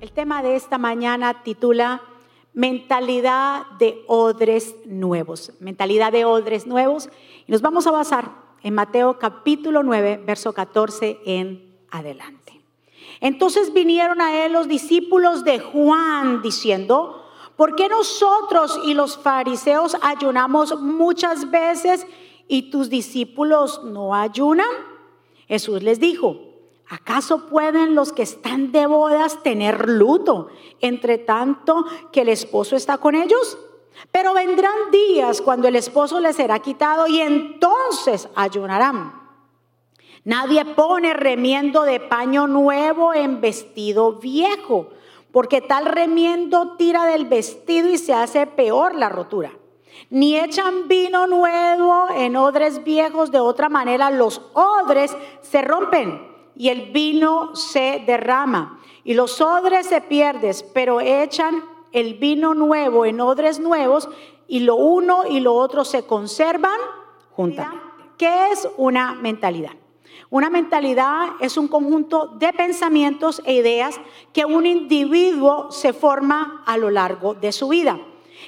El tema de esta mañana titula Mentalidad de odres nuevos. Mentalidad de odres nuevos. Y nos vamos a basar en Mateo capítulo 9, verso 14 en adelante. Entonces vinieron a él los discípulos de Juan diciendo, ¿por qué nosotros y los fariseos ayunamos muchas veces y tus discípulos no ayunan? Jesús les dijo, ¿Acaso pueden los que están de bodas tener luto entre tanto que el esposo está con ellos? Pero vendrán días cuando el esposo les será quitado y entonces ayunarán. Nadie pone remiendo de paño nuevo en vestido viejo, porque tal remiendo tira del vestido y se hace peor la rotura. Ni echan vino nuevo en odres viejos, de otra manera los odres se rompen y el vino se derrama y los odres se pierden, pero echan el vino nuevo en odres nuevos y lo uno y lo otro se conservan juntamente. ¿Qué es una mentalidad? Una mentalidad es un conjunto de pensamientos e ideas que un individuo se forma a lo largo de su vida.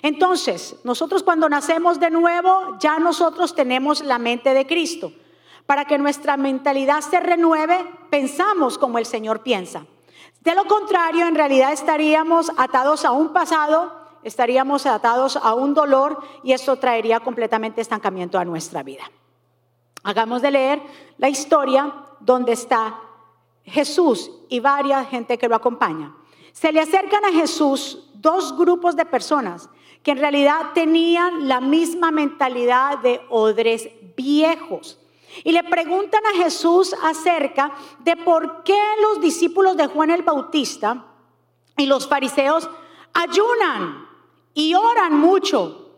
Entonces, nosotros cuando nacemos de nuevo, ya nosotros tenemos la mente de Cristo. Para que nuestra mentalidad se renueve, pensamos como el Señor piensa. De lo contrario, en realidad estaríamos atados a un pasado, estaríamos atados a un dolor y esto traería completamente estancamiento a nuestra vida. Hagamos de leer la historia donde está Jesús y varias gente que lo acompaña. Se le acercan a Jesús dos grupos de personas que en realidad tenían la misma mentalidad de odres viejos. Y le preguntan a Jesús acerca de por qué los discípulos de Juan el Bautista y los fariseos ayunan y oran mucho,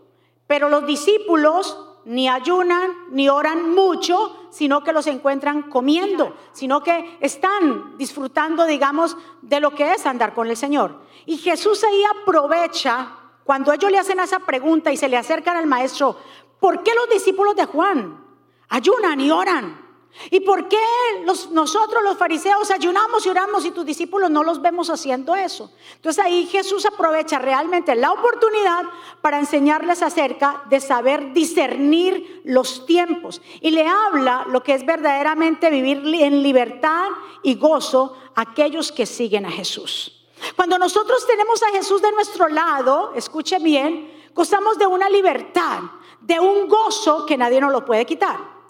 pero los discípulos ni ayunan ni oran mucho, sino que los encuentran comiendo, sino que están disfrutando, digamos, de lo que es andar con el Señor. Y Jesús ahí aprovecha cuando ellos le hacen esa pregunta y se le acercan al maestro, ¿por qué los discípulos de Juan ayunan y oran. ¿Y por qué nosotros los fariseos ayunamos y oramos y tus discípulos no los vemos haciendo eso? Entonces ahí Jesús aprovecha realmente la oportunidad para enseñarles acerca de saber discernir los tiempos y le habla lo que es verdaderamente vivir en libertad y gozo aquellos que siguen a Jesús. Cuando nosotros tenemos a Jesús de nuestro lado, escuche bien, gozamos de una libertad, de un gozo que nadie nos lo puede quitar.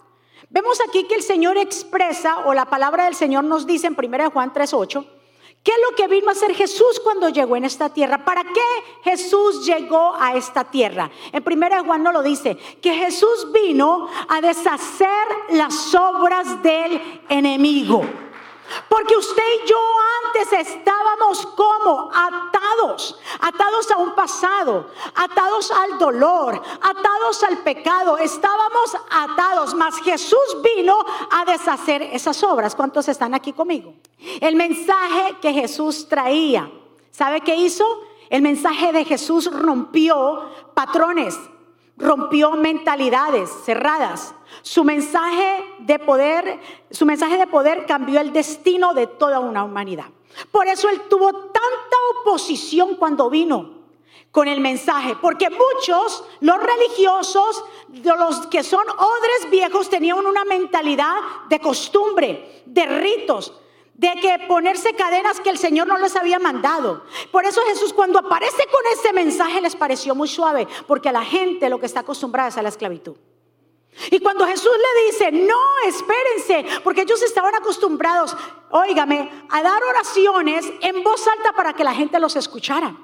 Vemos aquí que el Señor expresa, o la palabra del Señor nos dice en 1 Juan 3:8, ¿qué es lo que vino a hacer Jesús cuando llegó en esta tierra? ¿Para qué Jesús llegó a esta tierra? En 1 Juan no lo dice, que Jesús vino a deshacer las obras del enemigo. Porque usted y yo antes estábamos como atados, atados a un pasado, atados al dolor, atados al pecado, estábamos atados, mas Jesús vino a deshacer esas obras. ¿Cuántos están aquí conmigo? El mensaje que Jesús traía, ¿sabe qué hizo? El mensaje de Jesús rompió patrones, rompió mentalidades cerradas. Su mensaje de poder, su mensaje de poder cambió el destino de toda una humanidad. Por eso él tuvo tanta oposición cuando vino con el mensaje, porque muchos, los religiosos, los que son odres viejos, tenían una mentalidad de costumbre, de ritos, de que ponerse cadenas que el Señor no les había mandado. Por eso Jesús cuando aparece con ese mensaje les pareció muy suave, porque a la gente lo que está acostumbrada es a la esclavitud. Y cuando Jesús le dice, no, espérense, porque ellos estaban acostumbrados, óigame, a dar oraciones en voz alta para que la gente los escuchara.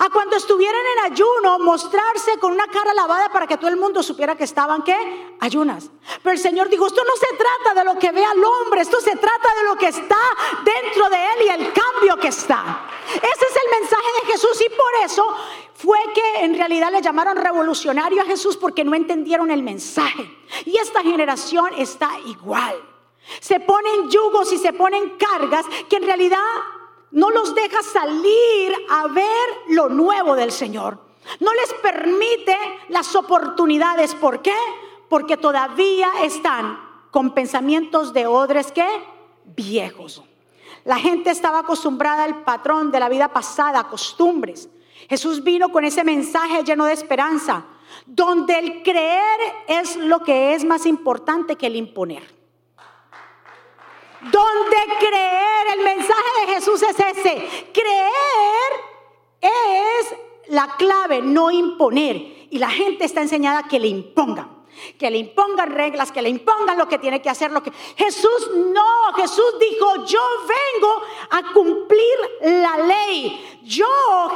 A cuando estuvieran en ayuno, mostrarse con una cara lavada para que todo el mundo supiera que estaban, ¿qué? Ayunas. Pero el Señor dijo, esto no se trata de lo que ve al hombre, esto se trata de lo que está dentro de él y el cambio que está. Ese es el mensaje de Jesús y por eso fue que en realidad le llamaron revolucionario a Jesús porque no entendieron el mensaje. Y esta generación está igual. Se ponen yugos y se ponen cargas que en realidad no los deja salir a ver lo nuevo del Señor. No les permite las oportunidades. ¿Por qué? Porque todavía están con pensamientos de odres que viejos. La gente estaba acostumbrada al patrón de la vida pasada, costumbres. Jesús vino con ese mensaje lleno de esperanza, donde el creer es lo que es más importante que el imponer. Donde creer, el mensaje de Jesús es ese. Creer es la clave, no imponer. Y la gente está enseñada que le impongan que le impongan reglas, que le impongan lo que tiene que hacer, lo que Jesús no, Jesús dijo, "Yo vengo a cumplir la ley. Yo,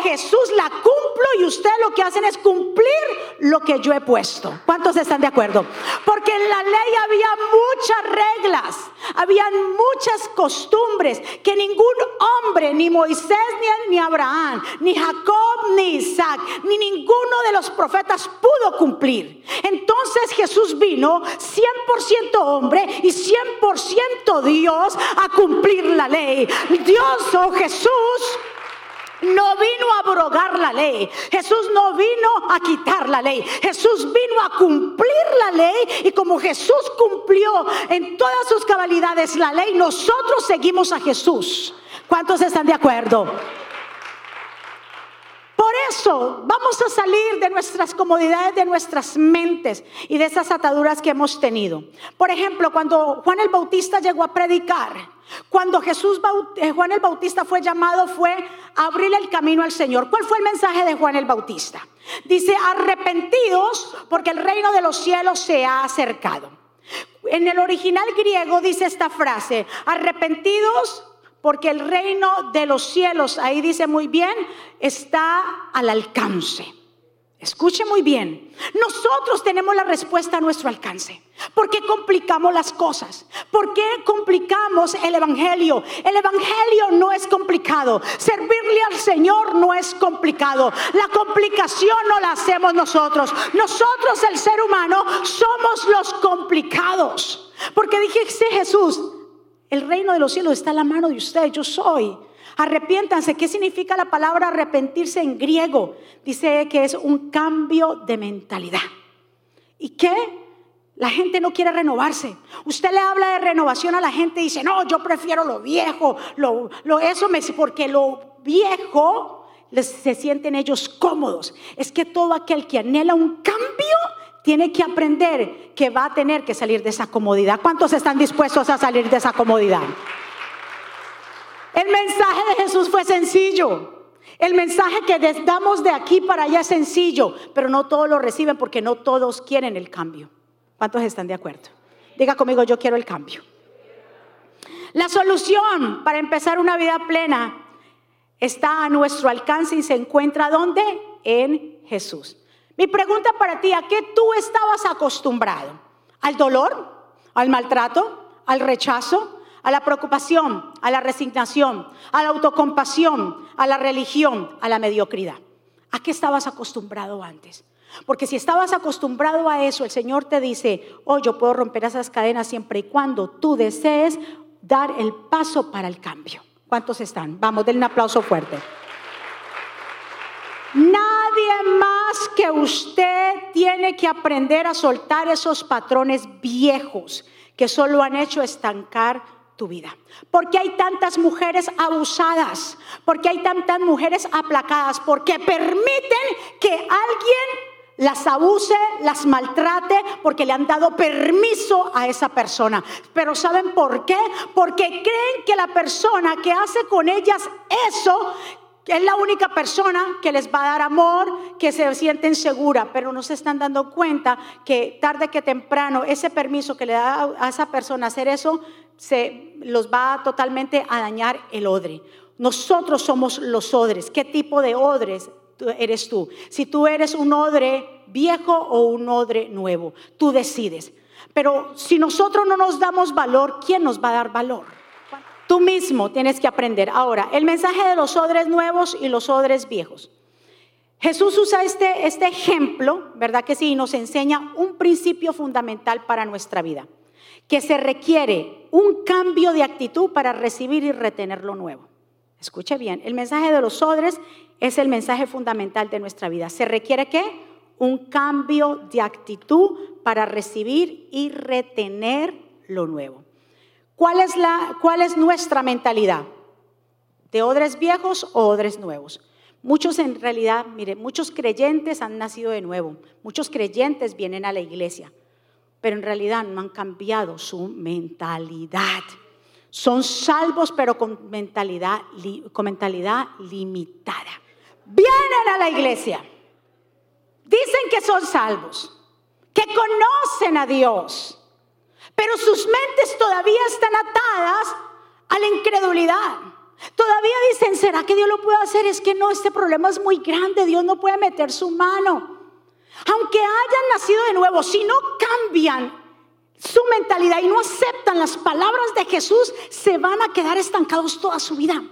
Jesús, la cumplo y ustedes lo que hacen es cumplir lo que yo he puesto. ¿Cuántos están de acuerdo? Porque en la ley había muchas reglas, habían muchas costumbres que ningún hombre, ni Moisés, ni, ni Abraham, ni Jacob, ni Isaac, ni ninguno de los profetas pudo cumplir. Entonces Jesús vino 100% hombre y 100% Dios a cumplir la ley. Dios o oh Jesús no vino a abrogar la ley. Jesús no vino a quitar la ley. Jesús vino a cumplir la ley. Y como Jesús cumplió en todas sus cabalidades la ley, nosotros seguimos a Jesús. ¿Cuántos están de acuerdo? Por eso vamos a salir de nuestras comodidades, de nuestras mentes y de esas ataduras que hemos tenido. Por ejemplo, cuando Juan el Bautista llegó a predicar, cuando Jesús eh, Juan el Bautista fue llamado fue abrir el camino al Señor. ¿Cuál fue el mensaje de Juan el Bautista? Dice, arrepentidos porque el reino de los cielos se ha acercado. En el original griego dice esta frase, arrepentidos porque el reino de los cielos, ahí dice muy bien, está al alcance. Escuche muy bien, nosotros tenemos la respuesta a nuestro alcance. ¿Por qué complicamos las cosas? ¿Por qué complicamos el Evangelio? El Evangelio no es complicado. Servirle al Señor no es complicado. La complicación no la hacemos nosotros. Nosotros, el ser humano, somos los complicados. Porque dije, Jesús, el reino de los cielos está en la mano de ustedes, yo soy. Arrepiéntanse. ¿Qué significa la palabra arrepentirse en griego? Dice que es un cambio de mentalidad. ¿Y qué? La gente no quiere renovarse. Usted le habla de renovación a la gente y dice, no, yo prefiero lo viejo, lo, lo eso me porque lo viejo les, se sienten ellos cómodos. Es que todo aquel que anhela un cambio tiene que aprender que va a tener que salir de esa comodidad. ¿Cuántos están dispuestos a salir de esa comodidad? El mensaje de Jesús fue sencillo. El mensaje que damos de aquí para allá es sencillo, pero no todos lo reciben porque no todos quieren el cambio. ¿Cuántos están de acuerdo? Diga conmigo, yo quiero el cambio. La solución para empezar una vida plena está a nuestro alcance y se encuentra ¿dónde? En Jesús. Mi pregunta para ti, ¿a qué tú estabas acostumbrado? ¿Al dolor? ¿Al maltrato? ¿Al rechazo? ¿A la preocupación? ¿A la resignación? ¿A la autocompasión? ¿A la religión? ¿A la mediocridad? ¿A qué estabas acostumbrado antes? Porque si estabas acostumbrado a eso, el Señor te dice, oh, yo puedo romper esas cadenas siempre y cuando tú desees dar el paso para el cambio. ¿Cuántos están? Vamos, denle un aplauso fuerte. Nadie más que usted tiene que aprender a soltar esos patrones viejos que solo han hecho estancar tu vida. Porque hay tantas mujeres abusadas, porque hay tantas mujeres aplacadas, porque permiten que alguien las abuse, las maltrate, porque le han dado permiso a esa persona. Pero ¿saben por qué? Porque creen que la persona que hace con ellas eso es la única persona que les va a dar amor, que se sienten segura, pero no se están dando cuenta que tarde que temprano ese permiso que le da a esa persona hacer eso, se los va totalmente a dañar el odre. Nosotros somos los odres. ¿Qué tipo de odres eres tú? Si tú eres un odre viejo o un odre nuevo, tú decides. Pero si nosotros no nos damos valor, ¿quién nos va a dar valor? Tú mismo tienes que aprender. Ahora, el mensaje de los odres nuevos y los odres viejos. Jesús usa este, este ejemplo, ¿verdad que sí? Y nos enseña un principio fundamental para nuestra vida, que se requiere un cambio de actitud para recibir y retener lo nuevo. Escuche bien, el mensaje de los odres es el mensaje fundamental de nuestra vida. ¿Se requiere qué? Un cambio de actitud para recibir y retener lo nuevo. ¿Cuál es, la, ¿Cuál es nuestra mentalidad? ¿De odres viejos o odres nuevos? Muchos en realidad, mire, muchos creyentes han nacido de nuevo, muchos creyentes vienen a la iglesia, pero en realidad no han cambiado su mentalidad. Son salvos, pero con mentalidad, con mentalidad limitada. Vienen a la iglesia, dicen que son salvos, que conocen a Dios, pero sus mentes todavía están atadas a la incredulidad. Todavía dicen, ¿será que Dios lo puede hacer? Es que no, este problema es muy grande, Dios no puede meter su mano. Aunque hayan nacido de nuevo, si no cambian su mentalidad y no aceptan las palabras de Jesús, se van a quedar estancados toda su vida.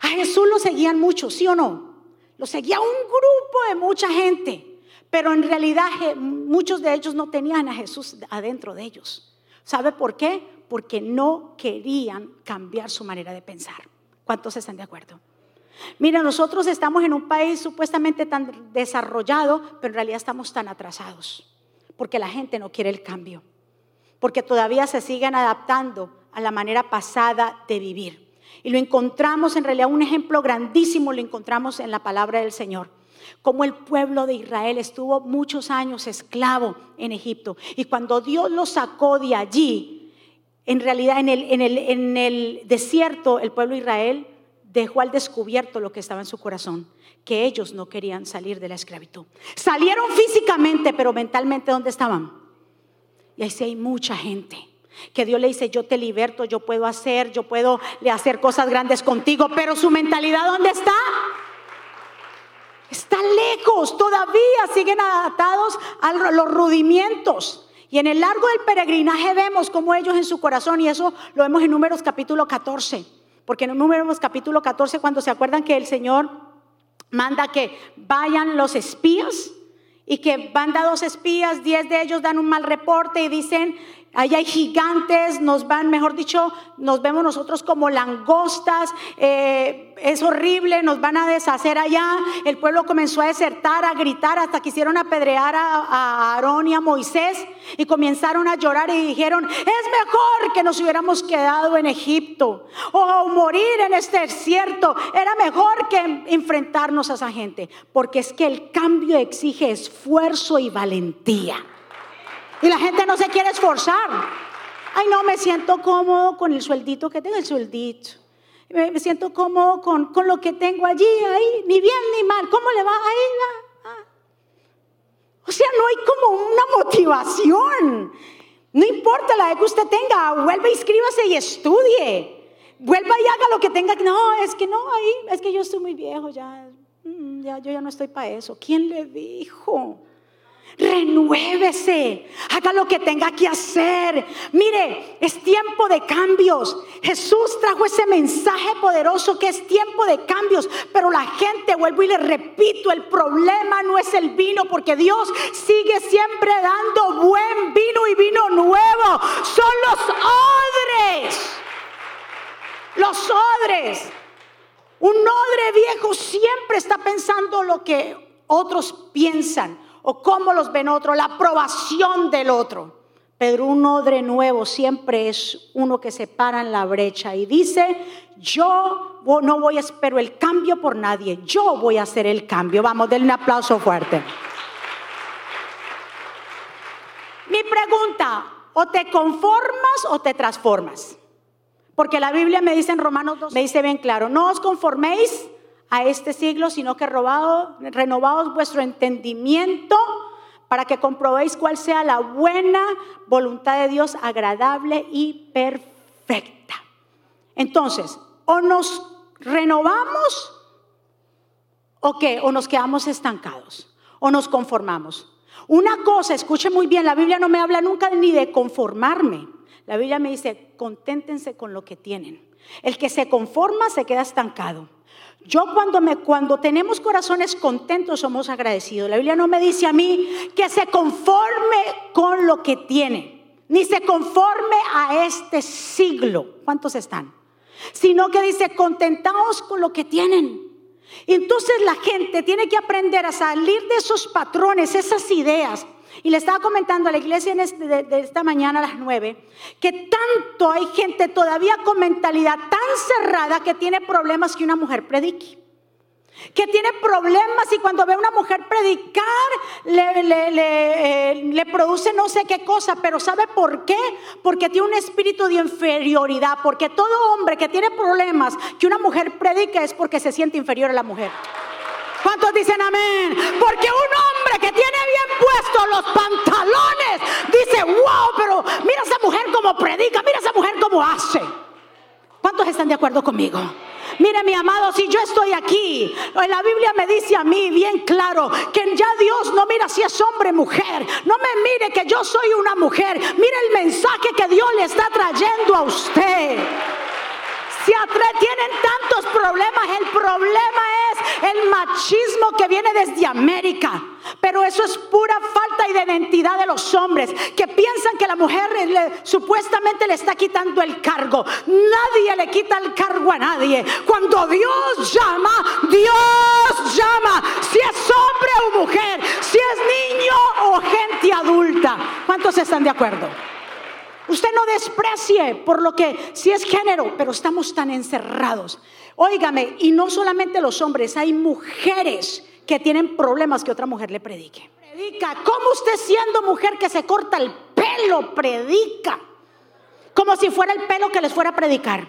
A Jesús lo seguían muchos, ¿sí o no? Lo seguía un grupo de mucha gente, pero en realidad muchos de ellos no tenían a Jesús adentro de ellos. ¿Sabe por qué? Porque no querían cambiar su manera de pensar. ¿Cuántos están de acuerdo? Mira, nosotros estamos en un país supuestamente tan desarrollado, pero en realidad estamos tan atrasados, porque la gente no quiere el cambio, porque todavía se siguen adaptando a la manera pasada de vivir. Y lo encontramos en realidad, un ejemplo grandísimo lo encontramos en la palabra del Señor como el pueblo de Israel estuvo muchos años esclavo en Egipto. Y cuando Dios lo sacó de allí, en realidad en el, en el desierto, el pueblo de Israel dejó al descubierto lo que estaba en su corazón, que ellos no querían salir de la esclavitud. Salieron físicamente, pero mentalmente, ¿dónde estaban? Y ahí sí hay mucha gente que Dios le dice, yo te liberto, yo puedo hacer, yo puedo hacer cosas grandes contigo, pero su mentalidad, ¿dónde está? Están lejos, todavía siguen adaptados a los rudimientos. Y en el largo del peregrinaje vemos como ellos en su corazón, y eso lo vemos en Números capítulo 14, porque en Números capítulo 14, cuando se acuerdan que el Señor manda que vayan los espías y que van dos espías, diez de ellos dan un mal reporte y dicen, Ahí hay gigantes, nos van, mejor dicho, nos vemos nosotros como langostas, eh, es horrible, nos van a deshacer allá. El pueblo comenzó a desertar, a gritar, hasta que hicieron apedrear a, a Aarón y a Moisés y comenzaron a llorar y dijeron, es mejor que nos hubiéramos quedado en Egipto o morir en este desierto. Era mejor que enfrentarnos a esa gente, porque es que el cambio exige esfuerzo y valentía. Y la gente no se quiere esforzar. Ay, no, me siento cómodo con el sueldito que tengo, el sueldito. Me, siento cómodo con, con, lo que tengo allí, ahí, ni bien ni mal. ¿Cómo le va? Ahí, ah. O sea, no hay como una motivación. No importa la edad que usted tenga, vuelva, inscríbase y estudie. Vuelva y haga lo que tenga. No, es que no, ahí, es que yo estoy muy viejo, ya, mm, ya yo ya no estoy para eso. ¿Quién le dijo? Renuévese, haga lo que tenga que hacer. Mire, es tiempo de cambios. Jesús trajo ese mensaje poderoso que es tiempo de cambios, pero la gente, vuelvo y le repito, el problema no es el vino, porque Dios sigue siempre dando buen vino y vino nuevo. Son los odres. Los odres. Un odre viejo siempre está pensando lo que otros piensan o cómo los ven otros, la aprobación del otro. Pero un odre nuevo siempre es uno que se para en la brecha y dice, yo no voy a esperar el cambio por nadie, yo voy a hacer el cambio. Vamos, denle un aplauso fuerte. Mi pregunta, o te conformas o te transformas. Porque la Biblia me dice en Romanos 2, me dice bien claro, no os conforméis a este siglo, sino que robado, renovaos vuestro entendimiento para que comprobéis cuál sea la buena voluntad de Dios, agradable y perfecta. Entonces, o nos renovamos o qué, o nos quedamos estancados, o nos conformamos. Una cosa, escuche muy bien, la Biblia no me habla nunca ni de conformarme. La Biblia me dice, conténtense con lo que tienen. El que se conforma se queda estancado. Yo cuando, me, cuando tenemos corazones contentos somos agradecidos. La Biblia no me dice a mí que se conforme con lo que tiene, ni se conforme a este siglo. ¿Cuántos están? Sino que dice, contentaos con lo que tienen. entonces la gente tiene que aprender a salir de esos patrones, esas ideas Y le estaba comentando a la iglesia este, de, esta mañana a las nueve que tanto hay gente todavía con mentalidad tan cerrada que tiene problemas que una mujer predique que tiene problemas y cuando ve a una mujer predicar le, le, produce no sé qué cosa, pero ¿sabe por qué? Porque tiene un espíritu de inferioridad, porque todo hombre que tiene problemas que una mujer predica es porque se siente inferior a la mujer. ¿Cuántos dicen amén? Porque un hombre que tiene bien puestos los pantalones dice, wow, pero mira esa mujer como predica, mira esa mujer como hace. ¿Cuántos están de acuerdo conmigo? Mire mi amado, si yo estoy aquí, la Biblia me dice a mí bien claro que ya Dios no mira si es hombre o mujer. No me mire que yo soy una mujer. Mire el mensaje que Dios le está trayendo a usted. Si tienen tantos problemas, el problema es el machismo que viene desde América. Pero eso es pura falta de identidad de los hombres que piensan que la mujer supuestamente le está quitando el cargo. Nadie le quita el cargo a nadie. Cuando Dios llama, Dios llama. Si es hombre o mujer, si es niño o gente adulta. ¿Cuántos están de acuerdo? Usted no desprecie por lo que si es género, pero estamos tan encerrados. Óigame, y no solamente los hombres, hay mujeres que tienen problemas que otra mujer le predique. Predica, ¿cómo usted siendo mujer que se corta el pelo predica? Como si fuera el pelo que les fuera a predicar.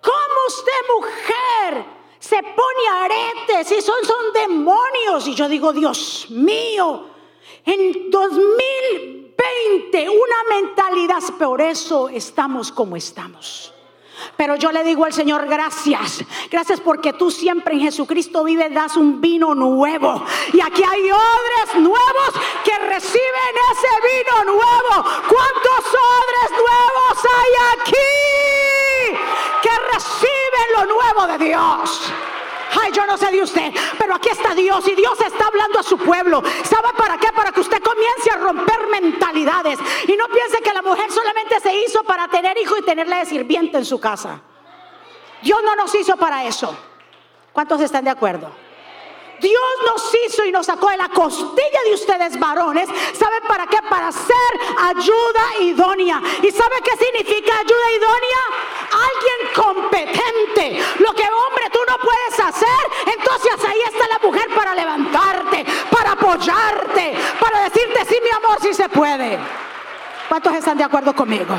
¿Cómo usted mujer se pone aretes y son, son demonios? Y yo digo, Dios mío, en 2000 20, una mentalidad, por eso estamos como estamos. Pero yo le digo al Señor, gracias. Gracias porque tú siempre en Jesucristo vives, das un vino nuevo. Y aquí hay odres nuevos que reciben ese vino nuevo. ¿Cuántos odres nuevos hay aquí que reciben lo nuevo de Dios? Ay, yo no sé de usted, pero aquí está Dios y Dios está hablando a su pueblo. ¿Sabe para qué? Para que usted comience a romper mentalidades y no piense que la mujer solamente se hizo para tener hijo y tenerle de sirviente en su casa. Dios no nos hizo para eso. ¿Cuántos están de acuerdo? Dios nos hizo y nos sacó de la costilla de ustedes varones. ¿Sabe para qué? Para ser ayuda idónea. ¿Y sabe qué significa ayuda idónea? Alguien competente. Lo que hombre tú no puedes hacer, entonces ahí está la mujer para levantarte, para apoyarte, para decirte sí mi amor, sí se puede. ¿Cuántos están de acuerdo conmigo?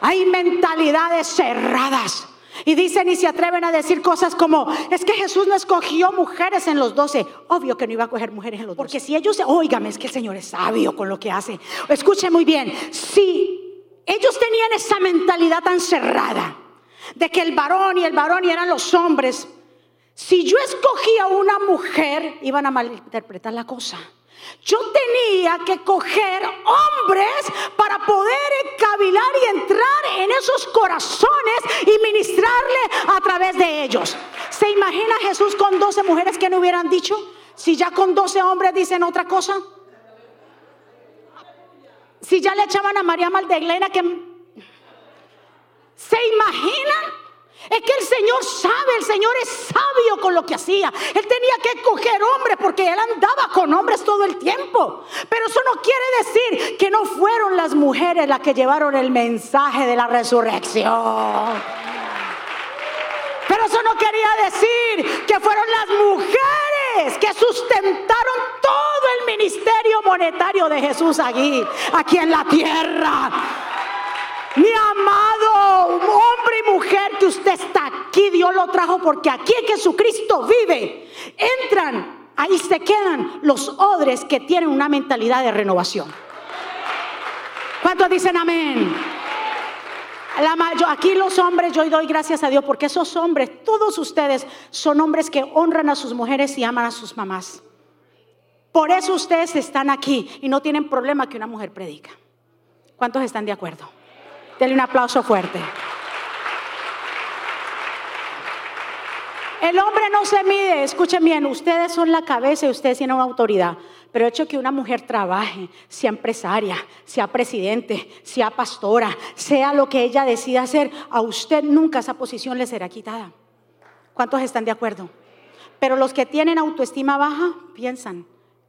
Hay mentalidades cerradas y dicen y se atreven a decir cosas como, es que Jesús no escogió mujeres en los doce. Obvio que no iba a coger mujeres en los doce. Porque si ellos, oígame, es que el Señor es sabio con lo que hace. Escuche muy bien, si ellos tenían esa mentalidad tan cerrada de que el varón y el varón y eran los hombres, si yo escogía una mujer, iban a malinterpretar la cosa. Yo tenía que coger hombres para poder encabilar y entrar en esos corazones y ministrarle a través de ellos. ¿Se imagina Jesús con 12 mujeres que no hubieran dicho? Si ya con 12 hombres dicen otra cosa. Si ya le echaban a María Magdalena que... ¿Se imaginan? Es que el Señor sabe, el Señor es sabio con lo que hacía. Él tenía que coger hombres porque él andaba con hombres todo el tiempo. Pero eso no quiere decir que no fueron las mujeres las que llevaron el mensaje de la resurrección. Pero eso no quería decir que fueron las mujeres que sustentaron todo el ministerio monetario de Jesús aquí, aquí en la tierra. Mi amado, hombre y mujer que usted está aquí, Dios lo trajo porque aquí Jesucristo vive. Entran, ahí se quedan los odres que tienen una mentalidad de renovación. ¿Cuántos dicen amén? Aquí los hombres, yo doy gracias a Dios porque esos hombres, todos ustedes son hombres que honran a sus mujeres y aman a sus mamás. Por eso ustedes están aquí y no tienen problema que una mujer predica. ¿Cuántos están de acuerdo? Denle un aplauso fuerte. El hombre no se mide, escuchen bien, ustedes son la cabeza y ustedes tienen autoridad, pero el hecho que una mujer trabaje, sea empresaria, sea presidente, sea pastora, sea lo que ella decida hacer, a usted nunca esa posición le será quitada. ¿Cuántos están de acuerdo? Pero los que tienen autoestima baja piensan,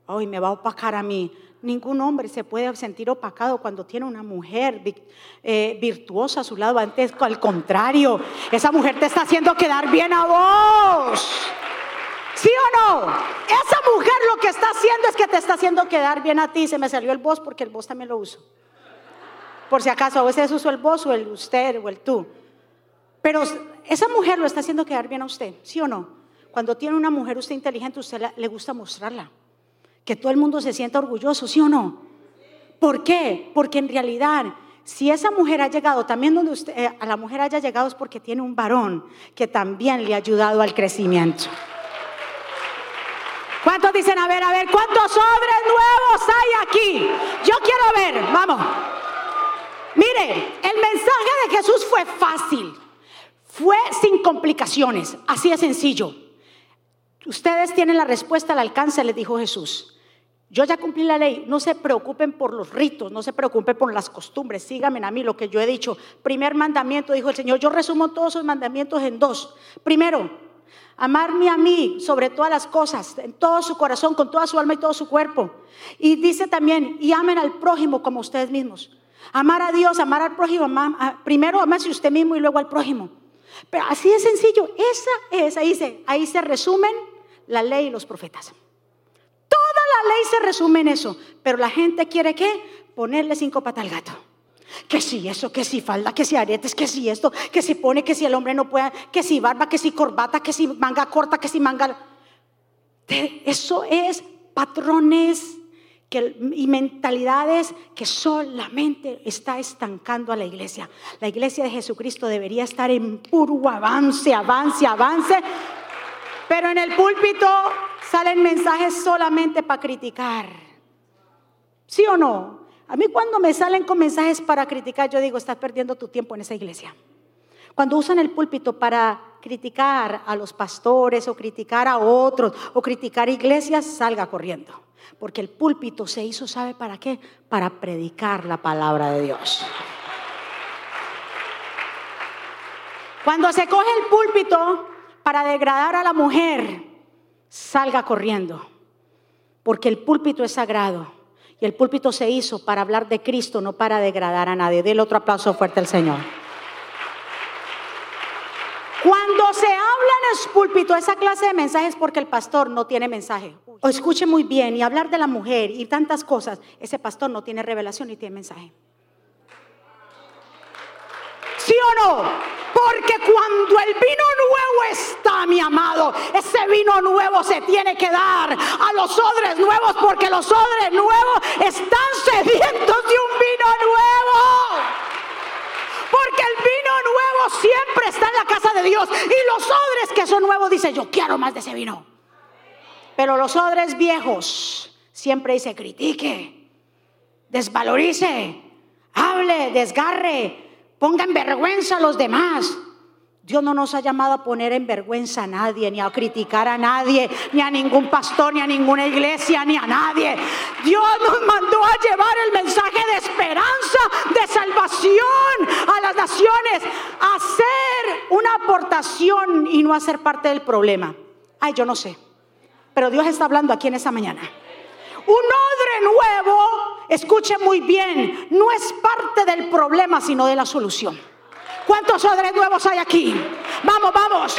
Ay, me va a opacar a mí. Ningún hombre se puede sentir opacado cuando tiene una mujer eh, virtuosa a su lado. Antes, al contrario, esa mujer te está haciendo quedar bien a vos. ¿Sí o no? Esa mujer lo que está haciendo es que te está haciendo quedar bien a ti. Se me salió el vos porque el vos también lo uso. Por si acaso, a veces uso el vos o el usted o el tú. Pero esa mujer lo está haciendo quedar bien a usted, ¿sí o no? Cuando tiene una mujer usted inteligente, usted le gusta mostrarla. Que todo el mundo se sienta orgulloso, ¿sí o no? ¿Por qué? Porque en realidad, si esa mujer ha llegado, también donde usted, eh, a la mujer haya llegado es porque tiene un varón que también le ha ayudado al crecimiento. ¿Cuántos dicen, a ver, a ver, cuántos sobres nuevos hay aquí? Yo quiero ver, vamos. Mire, el mensaje de Jesús fue fácil. Fue sin complicaciones, así de sencillo. Ustedes tienen la respuesta al alcance, les dijo Jesús. Yo ya cumplí la ley, no se preocupen por los ritos, no se preocupen por las costumbres, síganme a mí lo que yo he dicho. Primer mandamiento, dijo el Señor, yo resumo todos esos mandamientos en dos. Primero, amarme a mí sobre todas las cosas, en todo su corazón, con toda su alma y todo su cuerpo. Y dice también, y amen al prójimo como ustedes mismos. Amar a Dios, amar al prójimo, primero amarse usted mismo y luego al prójimo. Pero así de sencillo, esa es, ahí se, ahí se resumen la ley y los profetas. Toda la ley se resume en eso, pero la gente quiere qué? Ponerle cinco patas al gato. Que si eso, que si falda, que si aretes, que si esto, que si pone, que si el hombre no puede, que si barba, que si corbata, que si manga corta, que si manga. Eso es patrones y mentalidades que solamente está estancando a la iglesia. La iglesia de Jesucristo debería estar en puro avance, avance, avance. Pero en el púlpito salen mensajes solamente para criticar. ¿Sí o no? A mí cuando me salen con mensajes para criticar, yo digo, estás perdiendo tu tiempo en esa iglesia. Cuando usan el púlpito para criticar a los pastores o criticar a otros o criticar iglesias, salga corriendo. Porque el púlpito se hizo, ¿sabe para qué? Para predicar la palabra de Dios. Cuando se coge el púlpito para degradar a la mujer, salga corriendo. Porque el púlpito es sagrado. Y el púlpito se hizo para hablar de Cristo, no para degradar a nadie. Dele otro aplauso fuerte al Señor. Cuando se habla en el púlpito esa clase de mensajes porque el pastor no tiene mensaje. O escuche muy bien y hablar de la mujer y tantas cosas, ese pastor no tiene revelación ni tiene mensaje. ¿Sí o no? Porque cuando el vino nuevo está, mi amado, ese vino nuevo se tiene que dar a los odres nuevos porque los odres nuevos están sedientos de un vino nuevo. Porque el vino nuevo siempre está en la casa de Dios. Y los odres que son nuevos dicen, yo quiero más de ese vino. Pero los odres viejos siempre dice, critique, desvalorice, hable, desgarre, ponga en vergüenza a los demás. Dios no nos ha llamado a poner en vergüenza a nadie, ni a criticar a nadie, ni a ningún pastor, ni a ninguna iglesia, ni a nadie. Dios nos mandó a llevar el mensaje de esperanza, de salvación a las naciones, a hacer una aportación y no a ser parte del problema. Ay, yo no sé, pero Dios está hablando aquí en esta mañana. Un odre nuevo, escuche muy bien, no es parte del problema, sino de la solución. ¿Cuántos odres nuevos hay aquí? Vamos, vamos.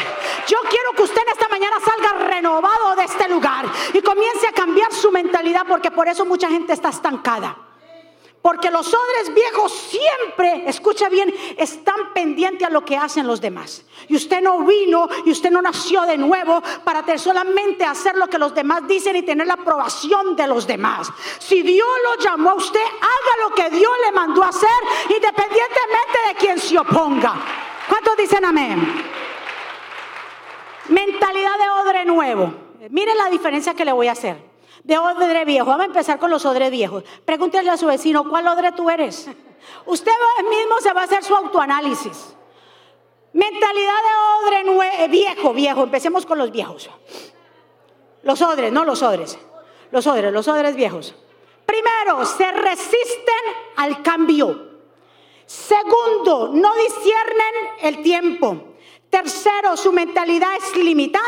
Yo quiero que usted en esta mañana salga renovado de este lugar y comience a cambiar su mentalidad porque por eso mucha gente está estancada. Porque los odres viejos siempre, escucha bien, están pendientes a lo que hacen los demás. Y usted no vino y usted no nació de nuevo para solamente hacer lo que los demás dicen y tener la aprobación de los demás. Si Dios lo llamó a usted, haga lo que Dios le mandó a hacer, independientemente de quien se oponga. ¿Cuántos dicen amén? Mentalidad de odre nuevo. Miren la diferencia que le voy a hacer de odre viejo. Vamos a empezar con los odres viejos. Pregúntale a su vecino, ¿cuál odre tú eres? Usted mismo se va a hacer su autoanálisis. Mentalidad de odre eh, viejo, viejo. Empecemos con los viejos. Los odres, no los odres. Los odres, los odres viejos. Primero, se resisten al cambio. Segundo, no disciernen el tiempo. Tercero, su mentalidad es limitada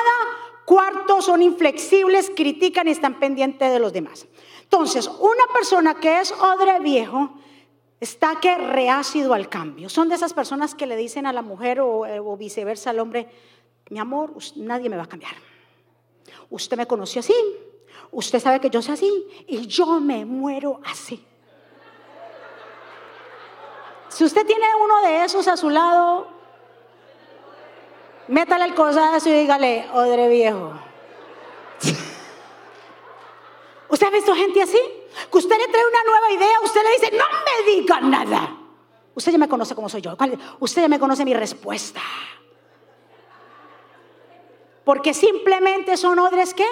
Cuarto, son inflexibles, critican y están pendientes de los demás. Entonces, una persona que es odre viejo está que reácido al cambio. Son de esas personas que le dicen a la mujer o, o viceversa al hombre, mi amor, nadie me va a cambiar. Usted me conoció así, usted sabe que yo soy así y yo me muero así. Si usted tiene uno de esos a su lado, métale el cosazo y dígale, odre viejo. ¿Usted ha visto gente así? Que usted le trae una nueva idea, usted le dice, no me diga nada. Usted ya me conoce como soy yo. Usted ya me conoce mi respuesta. Porque simplemente son odres que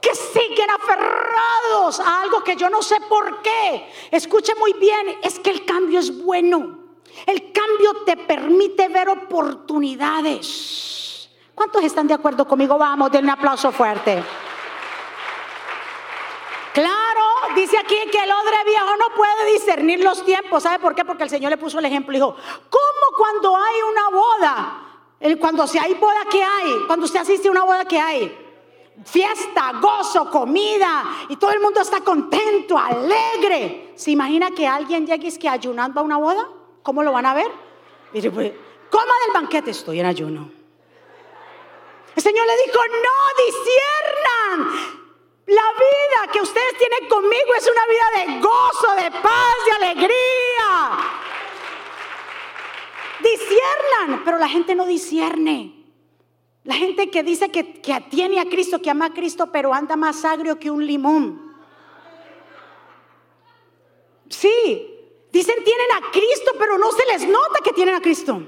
que siguen aferrados a algo que yo no sé por qué. Escuche muy bien, es que el cambio es bueno. El cambio te permite ver oportunidades. ¿Cuántos están de acuerdo conmigo? Vamos, denle un aplauso fuerte. Claro, dice aquí que el odre viejo no puede discernir los tiempos. ¿Sabe por qué? Porque el Señor le puso el ejemplo. Dijo, ¿cómo cuando hay una boda? Cuando si hay boda, ¿qué hay? Cuando usted asiste a una boda, ¿qué hay? fiesta, gozo, comida y todo el mundo está contento, alegre. ¿Se imagina que alguien llegue y que ayunando a una boda? ¿Cómo lo van a ver? Mire, pues, coma del banquete, estoy en ayuno. El Señor le dijo, no disiernan. La vida que ustedes tienen conmigo es una vida de gozo, de paz, de alegría. Disiernan, pero la gente no discierne. La gente que dice que, que tiene a Cristo, que ama a Cristo, pero anda más agrio que un limón. Sí, dicen tienen a Cristo, pero no se les nota que tienen a Cristo.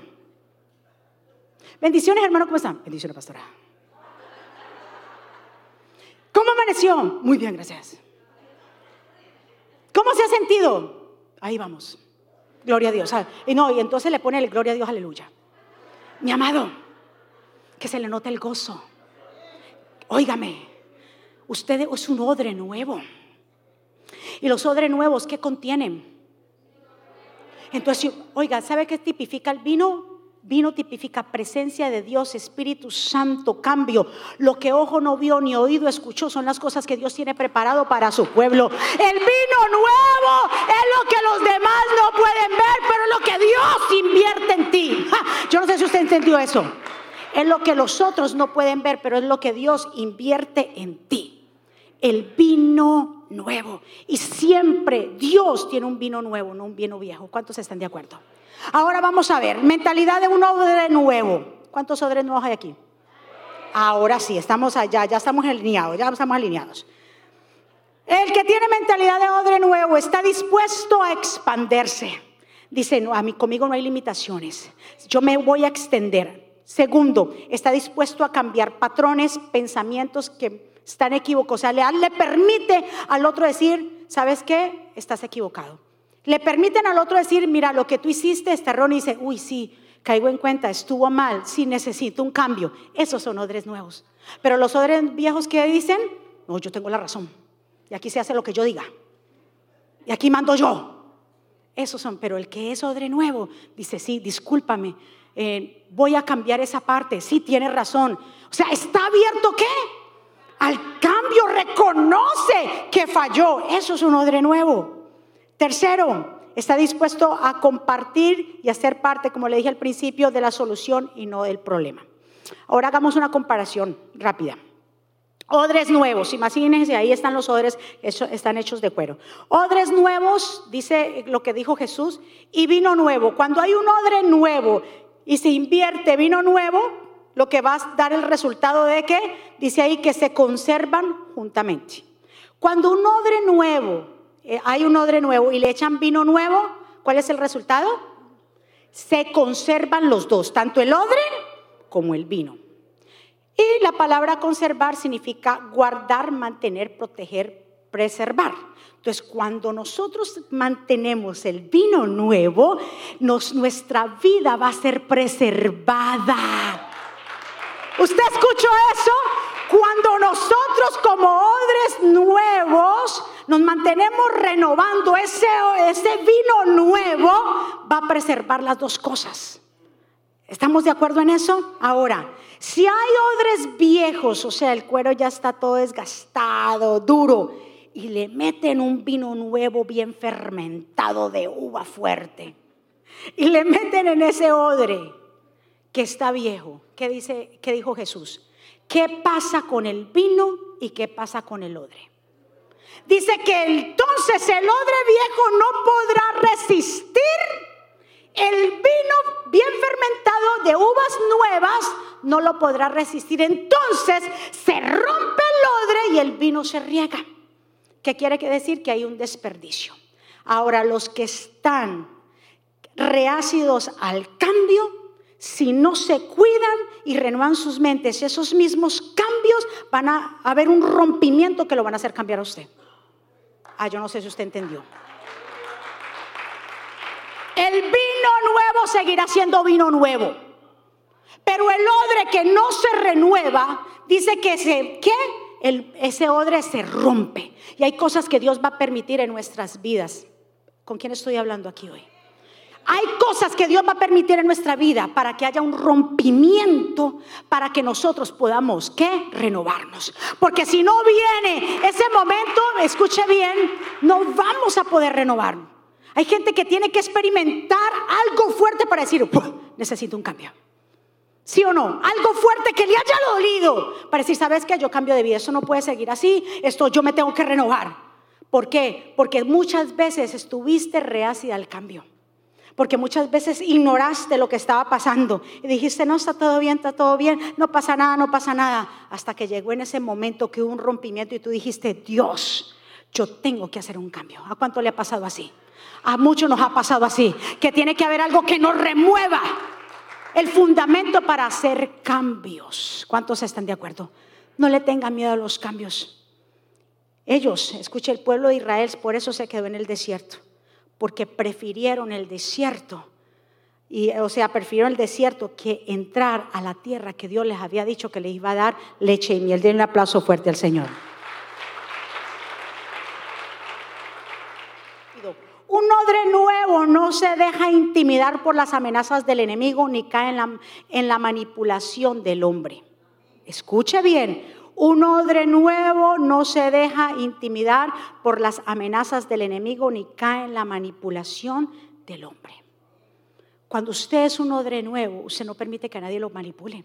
Bendiciones, hermano, ¿cómo están? Bendiciones, pastora. ¿Cómo amaneció? Muy bien, gracias. ¿Cómo se ha sentido? Ahí vamos. Gloria a Dios. Ah, y no, y entonces le pone el gloria a Dios, aleluya. Mi amado, que se le note el gozo. Óigame, usted es un odre nuevo. Y los odres nuevos, ¿qué contienen? Entonces, oiga, ¿sabe qué tipifica el vino? Vino tipifica presencia de Dios, Espíritu Santo, cambio. Lo que ojo no vio ni oído escuchó son las cosas que Dios tiene preparado para su pueblo. El vino nuevo es lo que los demás no pueden ver, pero es lo que Dios invierte en ti. Yo no sé si usted entendió eso. Es lo que los otros no pueden ver, pero es lo que Dios invierte en ti. El vino nuevo. Y siempre Dios tiene un vino nuevo, no un vino viejo. ¿Cuántos están de acuerdo? Ahora vamos a ver, mentalidad de un odre nuevo. ¿Cuántos odres nuevos hay aquí? Ahora sí, estamos allá, ya estamos alineados, ya estamos alineados. El que tiene mentalidad de odre nuevo está dispuesto a expandirse. Dice, no, a mí conmigo no hay limitaciones. Yo me voy a extender. Segundo, está dispuesto a cambiar patrones, pensamientos que están equivocados. O sea, le, permite al otro decir, ¿sabes qué? Estás equivocado. Le permiten al otro decir, mira, lo que tú hiciste está erróneo. Y dice, uy, sí, caigo en cuenta, estuvo mal, sí necesito un cambio. Esos son odres nuevos. Pero los odres viejos que dicen, no, yo tengo la razón. Y aquí se hace lo que yo diga. Y aquí mando yo. Esos son, pero el que es odre nuevo dice, sí, discúlpame, eh, voy a cambiar esa parte. Sí, tiene razón. O sea, ¿está abierto qué? Al cambio, reconoce que falló. Eso es un odre nuevo. Tercero, está dispuesto a compartir y a ser parte, como le dije al principio, de la solución y no del problema. Ahora hagamos una comparación rápida. Odres nuevos, imagínense, ahí están los odres, están hechos de cuero. Odres nuevos, dice lo que dijo Jesús, y vino nuevo. Cuando hay un odre nuevo y se invierte vino nuevo, lo que va a dar el resultado de que, dice ahí, que se conservan juntamente. Cuando un odre nuevo, eh, hay un odre nuevo y le echan vino nuevo, ¿cuál es el resultado? Se conservan los dos, tanto el odre como el vino. Y la palabra conservar significa guardar, mantener, proteger, preservar. Entonces, cuando nosotros mantenemos el vino nuevo, nuestra vida va a ser preservada. ¿Usted escuchó eso? Cuando nosotros como odres nuevos nos mantenemos renovando, ese, ese vino nuevo va a preservar las dos cosas. ¿Estamos de acuerdo en eso? Ahora, si hay odres viejos, o sea, el cuero ya está todo desgastado, duro, y le meten un vino nuevo bien fermentado de uva fuerte, y le meten en ese odre que está viejo, ¿qué, dice, qué dijo Jesús? ¿Qué pasa con el vino y qué pasa con el odre? Dice que entonces el odre viejo no podrá resistir el vino bien fermentado de uvas nuevas, no lo podrá resistir. Entonces se rompe el odre y el vino se riega. ¿Qué quiere decir? Que hay un desperdicio. Ahora, los que están reácidos al cambio, si no se cuidan y renuevan sus mentes, esos mismos cambios van a haber un rompimiento que lo van a hacer cambiar a usted. Ah, yo no sé si usted entendió. El vino nuevo seguirá siendo vino nuevo. Pero el odre que no se renueva, dice que se, ¿qué? El, ese odre se rompe. Y hay cosas que Dios va a permitir en nuestras vidas. ¿Con quién estoy hablando aquí hoy? Hay cosas que Dios va a permitir en nuestra vida para que haya un rompimiento, para que nosotros podamos, ¿qué? Renovarnos. Porque si no viene ese momento, escuche bien, no vamos a poder renovarnos. Hay gente que tiene que experimentar algo fuerte para decir, necesito un cambio. ¿Sí o no? Algo fuerte que le haya dolido para decir, ¿sabes qué? Yo cambio de vida, eso no puede seguir así, esto yo me tengo que renovar. ¿Por qué? Porque muchas veces estuviste reacia al cambio porque muchas veces ignoraste lo que estaba pasando y dijiste, no, está todo bien, está todo bien, no pasa nada, no pasa nada, hasta que llegó en ese momento que hubo un rompimiento y tú dijiste, Dios, yo tengo que hacer un cambio. ¿A cuánto le ha pasado así? A muchos nos ha pasado así, que tiene que haber algo que nos remueva el fundamento para hacer cambios. ¿Cuántos están de acuerdo? No le tengan miedo a los cambios. Ellos, escuche, el pueblo de Israel, por eso se quedó en el desierto porque prefirieron el desierto. Y, o sea, prefirieron el desierto que entrar a la tierra que Dios les había dicho que les iba a dar leche y miel. Den un aplauso fuerte al Señor. Un odre nuevo no se deja intimidar por las amenazas del enemigo ni cae en la, en la manipulación del hombre. Escuche bien, un odre nuevo no se deja intimidar por las amenazas del enemigo ni cae en la manipulación del hombre. Cuando usted es un odre nuevo, usted no permite que nadie lo manipule,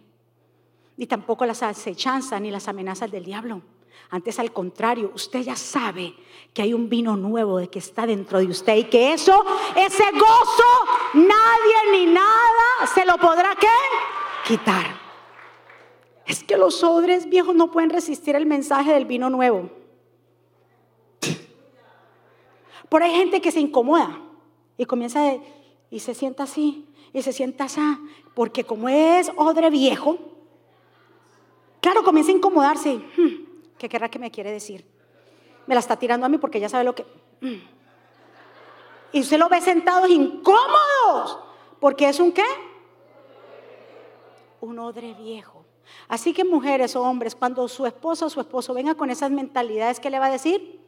ni tampoco las acechanzas ni las amenazas del diablo. Antes al contrario, usted ya sabe que hay un vino nuevo de que está dentro de usted y que eso, ese gozo, nadie ni nada se lo podrá quitar. Es que los odres viejos no pueden resistir el mensaje del vino nuevo. Por hay gente que se incomoda y comienza y se sienta así y se sienta así, porque como es odre viejo, claro, comienza a incomodarse. Hmm, ¿Qué querrá que me quiere decir? Me la está tirando a mí porque ya sabe lo que... Hmm. Y usted lo ve sentados incómodos, porque es un qué? Un odre viejo. Así que mujeres o hombres, cuando su esposa o su esposo venga con esas mentalidades, ¿qué le va a decir?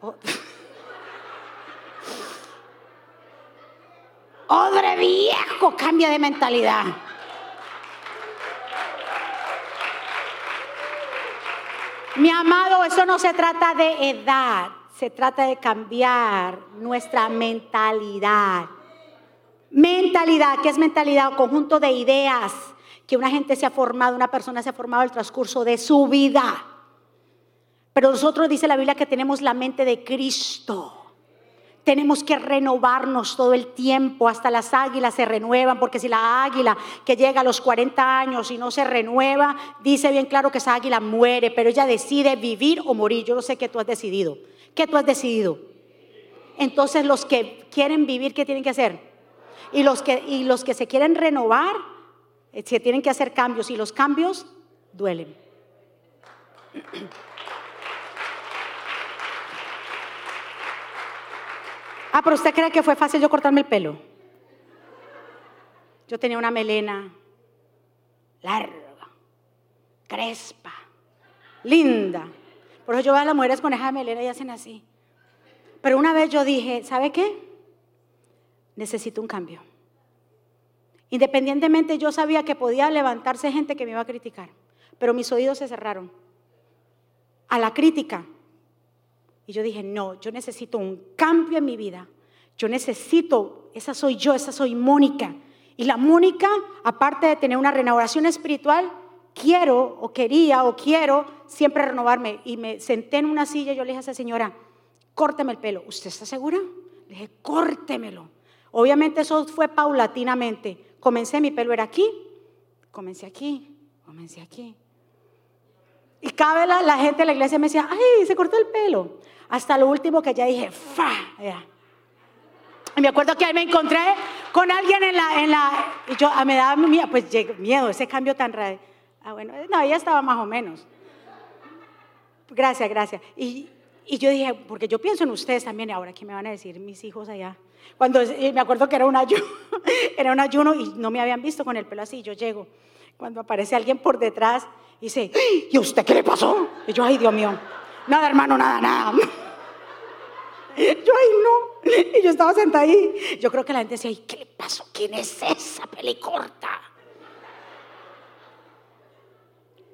Oh. Odre viejo, cambia de mentalidad. Mi amado, eso no se trata de edad, se trata de cambiar nuestra mentalidad. Mentalidad, ¿qué es mentalidad? conjunto de ideas que una gente se ha formado, una persona se ha formado el transcurso de su vida. Pero nosotros dice la Biblia que tenemos la mente de Cristo. Tenemos que renovarnos todo el tiempo, hasta las águilas se renuevan, porque si la águila que llega a los 40 años y no se renueva, dice bien claro que esa águila muere, pero ella decide vivir o morir. Yo no sé qué tú has decidido. ¿Qué tú has decidido? Entonces los que quieren vivir, ¿qué tienen que hacer? Y los que, y los que se quieren renovar, se tienen que hacer cambios y los cambios duelen. Ah, pero usted cree que fue fácil yo cortarme el pelo. Yo tenía una melena larga, crespa, linda. Por eso yo veo a las mujeres con esa melena y hacen así. Pero una vez yo dije, ¿sabe qué? Necesito un cambio. Independientemente yo sabía que podía levantarse gente que me iba a criticar, pero mis oídos se cerraron a la crítica. Y yo dije, no, yo necesito un cambio en mi vida. Yo necesito, esa soy yo, esa soy Mónica. Y la Mónica, aparte de tener una renovación espiritual, quiero o quería o quiero siempre renovarme. Y me senté en una silla y yo le dije a esa señora, córteme el pelo. ¿Usted está segura? Le dije, córtemelo. Obviamente eso fue paulatinamente. Comencé, mi pelo era aquí, comencé aquí, comencé aquí. Y cada vez la, gente de la iglesia me decía, ay, se cortó el pelo. Hasta lo último que ya dije, fa, Y me acuerdo que ahí me encontré con alguien en la, en la, y yo ah, me daba miedo, pues miedo, ese cambio tan raro. Ah, bueno, no, ella estaba más o menos. Gracias, gracias. Y, y yo dije, porque yo pienso en ustedes también, y ahora qué me van a decir mis hijos allá. Cuando me acuerdo que era un ayuno, era un ayuno y no me habían visto con el pelo así, yo llego. Cuando aparece alguien por detrás y dice, ¿y usted qué le pasó? Y yo, ay, Dios mío, nada, hermano, nada, nada. Yo, ay, no. Y yo estaba sentada ahí. Yo creo que la gente decía, ay, ¿qué le pasó? ¿Quién es esa pelicorta?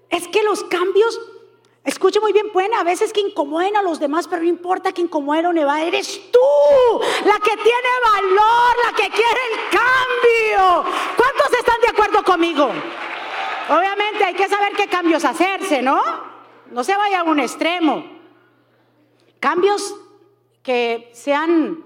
Es que los cambios Escuche muy bien, pueden a veces que incomoden a los demás, pero no importa que incomoden o va, eres tú la que tiene valor, la que quiere el cambio. ¿Cuántos están de acuerdo conmigo? Obviamente hay que saber qué cambios hacerse, ¿no? No se vaya a un extremo. Cambios que sean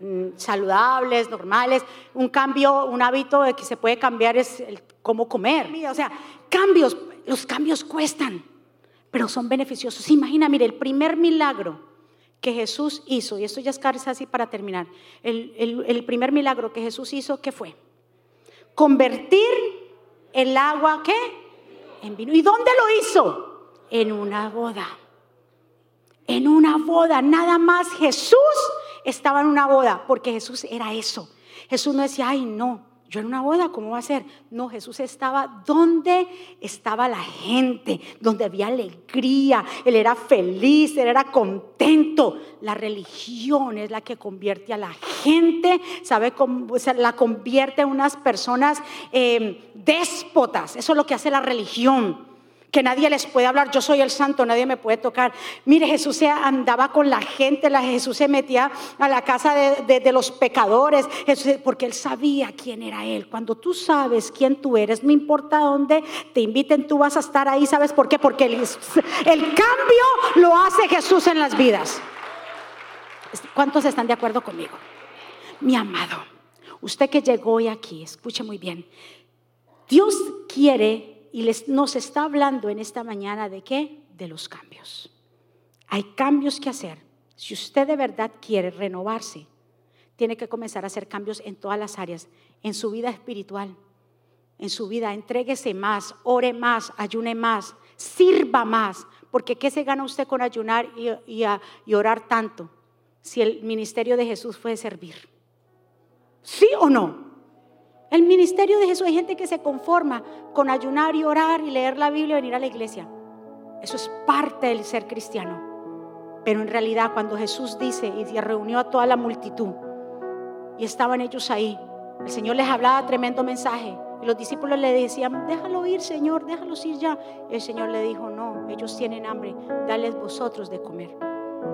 mm, saludables, normales. Un cambio, un hábito de que se puede cambiar es el cómo comer. O sea, cambios, los cambios cuestan pero son beneficiosos. Imagina, mire, el primer milagro que Jesús hizo, y esto ya es casi así para terminar, el, primer milagro que Jesús hizo, ¿qué fue? Convertir el agua, ¿qué? En vino. ¿Y dónde lo hizo? En una boda. En una boda, nada más Jesús estaba en una boda, porque Jesús era eso. Jesús no decía, ay, no, yo en una boda, ¿cómo va a ser? No, Jesús estaba donde estaba la gente, donde había alegría, Él era feliz, Él era contento. La religión es la que convierte a la gente, ¿sabe? Cómo, la convierte en unas personas eh, déspotas. Eso es lo que hace la religión que nadie les puede hablar, yo soy el santo, nadie me puede tocar. Mire, Jesús se andaba con la gente, Jesús se metía a la casa de, los pecadores, porque él sabía quién era él. Cuando tú sabes quién tú eres, no importa dónde te inviten, tú vas a estar ahí, ¿sabes por qué? Porque el, el cambio lo hace Jesús en las vidas. ¿Cuántos están de acuerdo conmigo? Mi amado, usted que llegó hoy aquí, escuche muy bien. Dios quiere y les, nos está hablando en esta mañana de qué? De los cambios. Hay cambios que hacer. Si usted de verdad quiere renovarse, tiene que comenzar a hacer cambios en todas las áreas, en su vida espiritual, en su vida. Entréguese más, ore más, ayune más, sirva más, porque ¿qué se gana usted con ayunar y, y orar tanto si el ministerio de Jesús fue servir? ¿Sí o no? El ministerio de Jesús hay gente que se conforma con ayunar y orar y leer la Biblia y venir a la iglesia. Eso es parte del ser cristiano. Pero en realidad cuando Jesús dice y reunió a toda la multitud y estaban ellos ahí, el Señor les hablaba tremendo mensaje. Y los discípulos le decían, déjalo ir, Señor, déjalos ir ya. el Señor le dijo, no, ellos tienen hambre, dales vosotros de comer.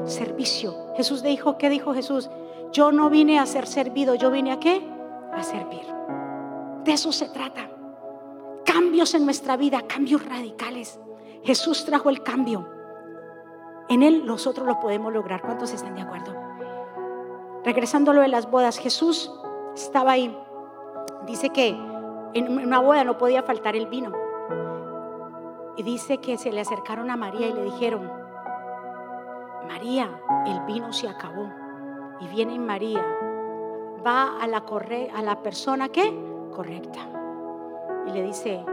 Servicio. Jesús dijo, ¿qué dijo Jesús? Yo no vine a ser servido, yo vine a qué? A servir. De eso se trata. Cambios en nuestra vida, cambios radicales. Jesús trajo el cambio. En Él nosotros lo podemos lograr. ¿Cuántos están de acuerdo? Regresando a lo de las bodas, Jesús estaba ahí. Dice que en una boda no podía faltar el vino. Y dice que se le acercaron a María y le dijeron, María, el vino se acabó. Y viene María, va a la, corre, a la persona que correcta. Y le dice,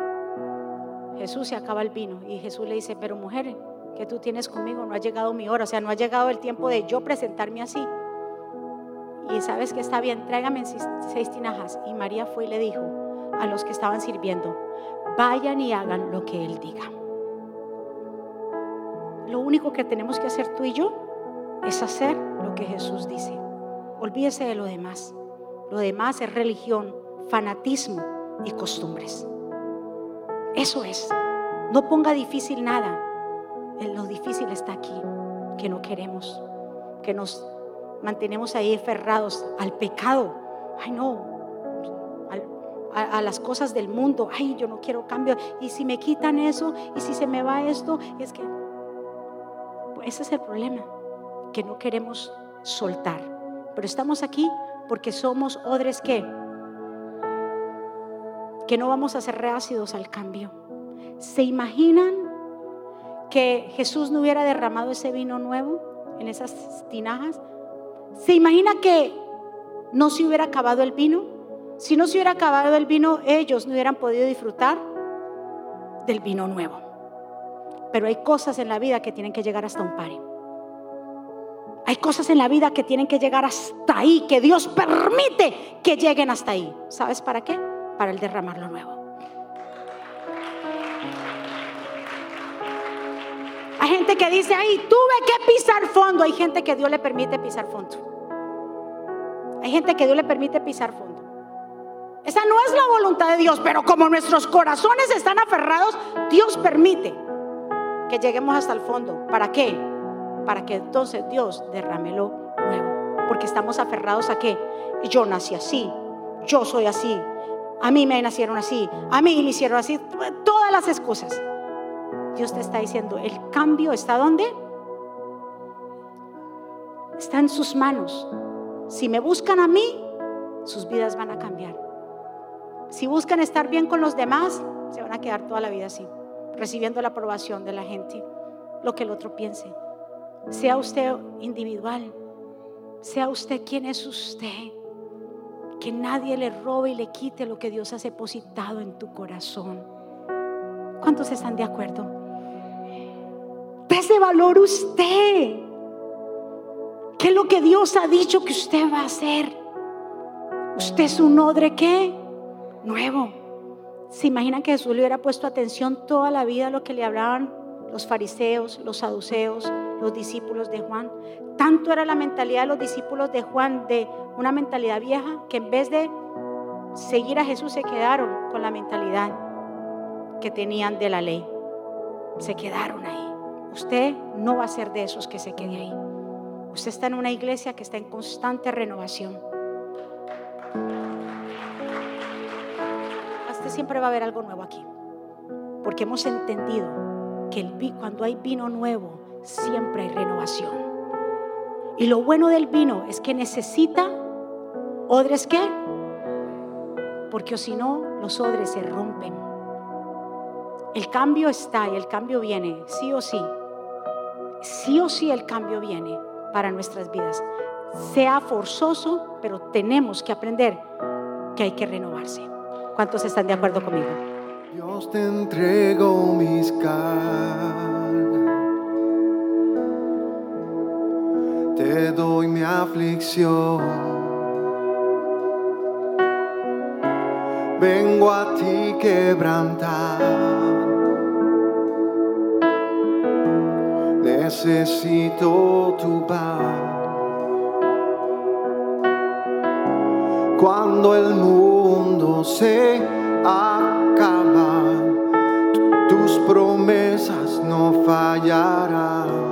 Jesús se acaba el vino. Y Jesús le dice, pero mujer, que tú tienes conmigo, no ha llegado mi hora, o sea, no ha llegado el tiempo de yo presentarme así. Y sabes que está bien, tráigame seis tinajas. Y María fue y le dijo a los que estaban sirviendo, vayan y hagan lo que Él diga. Lo único que tenemos que hacer tú y yo es hacer lo que Jesús dice. Olvídese de lo demás. Lo demás es religión, fanatismo y costumbres. Eso es. No ponga difícil nada. Lo difícil está aquí, que no queremos, que nos mantenemos ahí aferrados al pecado. Ay, no, a, las cosas del mundo. Ay, yo no quiero cambio. Y si me quitan eso, y si se me va esto, es que ese es el problema, que no queremos soltar. Pero estamos aquí porque somos odres que que no vamos a ser reácidos al cambio. ¿Se imaginan que Jesús no hubiera derramado ese vino nuevo en esas tinajas? ¿Se imagina que no se hubiera acabado el vino? Si no se hubiera acabado el vino, ellos no hubieran podido disfrutar del vino nuevo. Pero hay cosas en la vida que tienen que llegar hasta un par. Hay cosas en la vida que tienen que llegar hasta ahí, que Dios permite que lleguen hasta ahí. ¿Sabes para qué? Para el derramar lo nuevo. Hay gente que dice, ay, tuve que pisar fondo. Hay gente que Dios le permite pisar fondo. Hay gente que Dios le permite pisar fondo. Esa no es la voluntad de Dios, pero como nuestros corazones están aferrados, Dios permite que lleguemos hasta el fondo. ¿Para qué? Para que entonces Dios derrame lo nuevo. Porque estamos aferrados a qué? Yo nací así, yo soy así, a mí me nacieron así, a mí me hicieron así, todas las excusas. Dios te está diciendo, el cambio está donde? Está en sus manos. Si me buscan a mí, sus vidas van a cambiar. Si buscan estar bien con los demás, se van a quedar toda la vida así, recibiendo la aprobación de la gente, lo que el otro piense. Sea usted individual, sea usted quien es usted. Que nadie le robe y le quite lo que Dios ha depositado en tu corazón. ¿Cuántos están de acuerdo? Dese valor usted. ¿Qué es lo que Dios ha dicho que usted va a hacer? Usted es un odre que nuevo. ¿Se imaginan que Jesús le hubiera puesto atención toda la vida a lo que le hablaban los fariseos, los saduceos, los discípulos de Juan? Tanto era la mentalidad de los discípulos de Juan de una mentalidad vieja que en vez de seguir a Jesús se quedaron con la mentalidad que tenían de la ley. Se quedaron ahí. Usted no va a ser de esos que se quede ahí. Usted está en una iglesia que está en constante renovación. siempre va a haber algo nuevo aquí. Porque hemos entendido que el, cuando hay vino nuevo, siempre hay renovación. Y lo bueno del vino es que necesita odres qué? Porque si no, los odres se rompen. El cambio está y el cambio viene, sí o sí. Sí o sí el cambio viene para nuestras vidas. Sea forzoso, pero tenemos que aprender que hay que renovarse. ¿Cuántos están de acuerdo conmigo? Dios te mis te doy mi aflicción. Vengo a ti quebrantar. Necesito tu paz. Cuando el mundo se acaba, tus promesas no fallarán.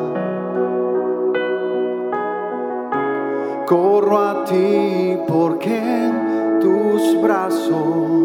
Ti porque en tus brazos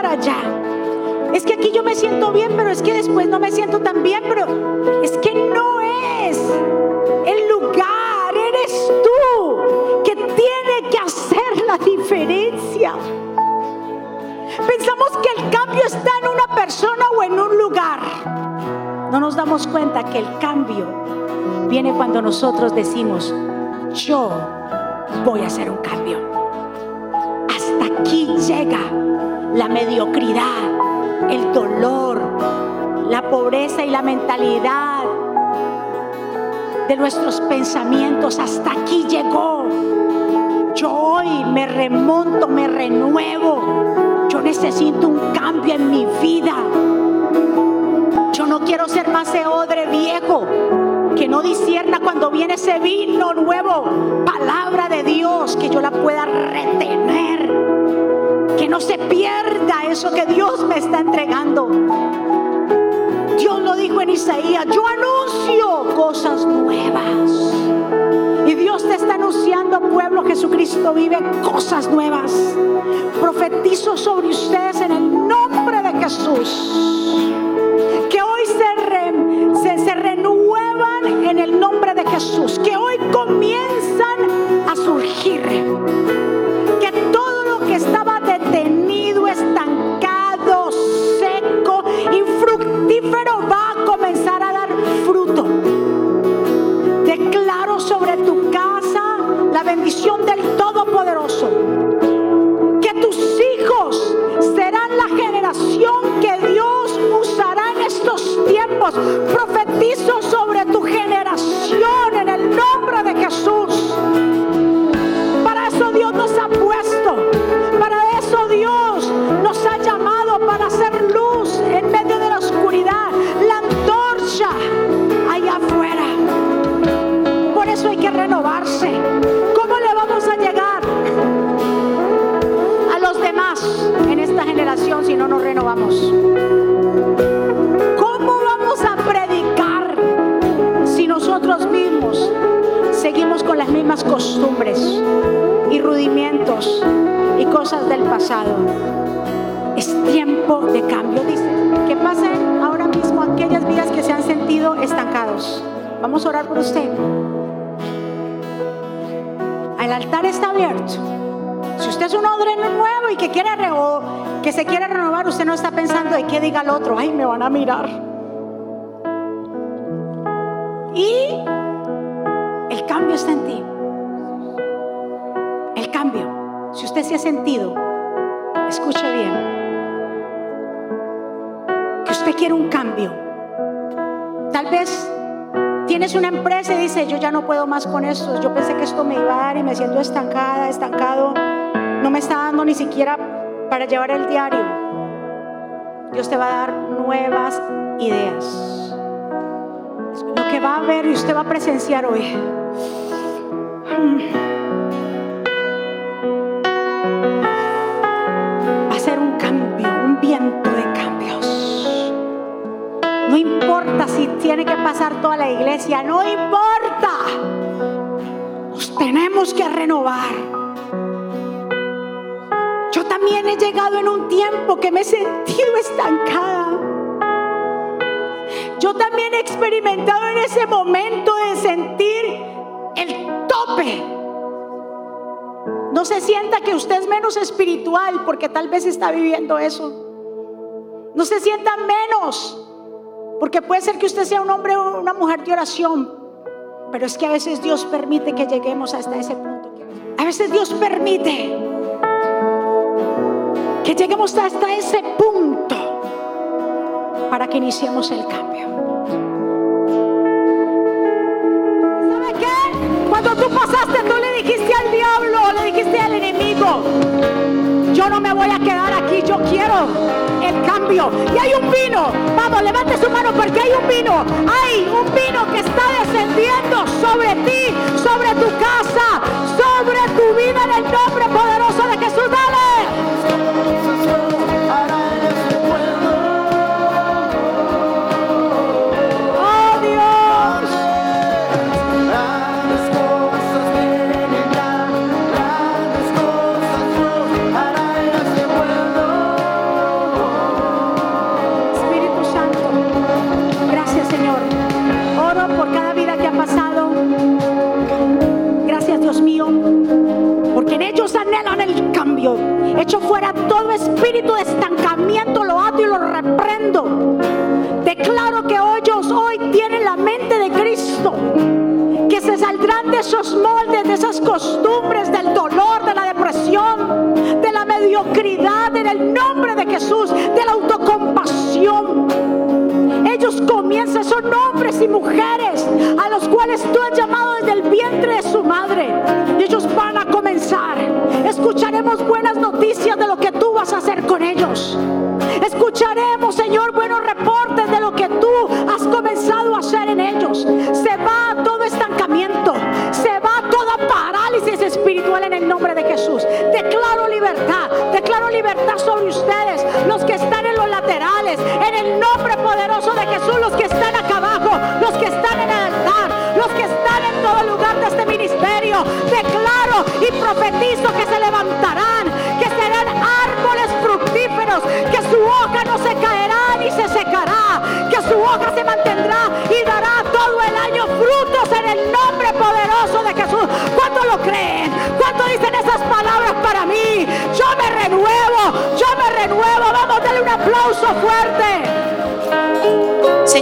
para allá. Es que aquí yo me siento bien, pero es que después no me siento tan bien, pero es que no es el lugar, eres tú que tiene que hacer la diferencia. Pensamos que el cambio está en una persona o en un lugar. No nos damos cuenta que el cambio viene cuando nosotros decimos, yo voy a hacer un cambio. Hasta aquí llega la mediocridad, el dolor, la pobreza y la mentalidad de nuestros pensamientos. Hasta aquí llegó. Yo hoy me remonto, me renuevo. Yo necesito un cambio en mi vida. Yo no quiero ser más ese odre viejo que no disierna cuando viene ese vino nuevo. Palabra de Dios, que yo la pueda retener. Que no se pierda eso que Dios me está entregando. Dios lo dijo en Isaías, yo anuncio cosas nuevas. Y Dios te está anunciando, pueblo, Jesucristo vive cosas nuevas. Profetizo sobre ustedes en el nombre de Jesús. En el nombre de Jesús. Que hoy comienzan a surgir. Que todo lo que estaba detenido, estancado, seco, infructífero va a comenzar a dar fruto. Declaro sobre tu casa la bendición del Todopoderoso. Que tus una empresa y dice, yo ya no puedo más con esto. Yo pensé que esto me iba a dar y me siento estancada, estancado. No me está dando ni siquiera para llevar el diario. Dios te va a dar nuevas ideas. Lo que va a ver y usted va a presenciar hoy. Tiene que pasar toda la iglesia, no importa. Nos tenemos que renovar. Yo también he llegado en un tiempo que me he sentido estancada. Yo también he experimentado en ese momento de sentir el tope. No se sienta que usted es menos espiritual porque tal vez está viviendo eso. No se sienta menos porque puede ser que usted sea un hombre o una mujer de oración. Pero es que a veces Dios permite que lleguemos hasta ese punto. A veces Dios permite que lleguemos hasta ese punto para que iniciemos el cambio. ¿Sabe qué? Cuando tú pasaste, tú le dijiste al diablo, le dijiste al enemigo, yo no me voy a quedar aquí, yo quiero el cambio. Y hay un vino, vamos, levante su mano porque hay un vino, hay un vino que está descendiendo sobre ti, sobre tu casa, sobre tu vida en el nombre poderoso de Jesús. Echo fuera todo espíritu de estancamiento, lo ato y lo reprendo. Declaro que ellos hoy tienen la mente de Cristo. Que se saldrán de esos moldes, de esas costumbres,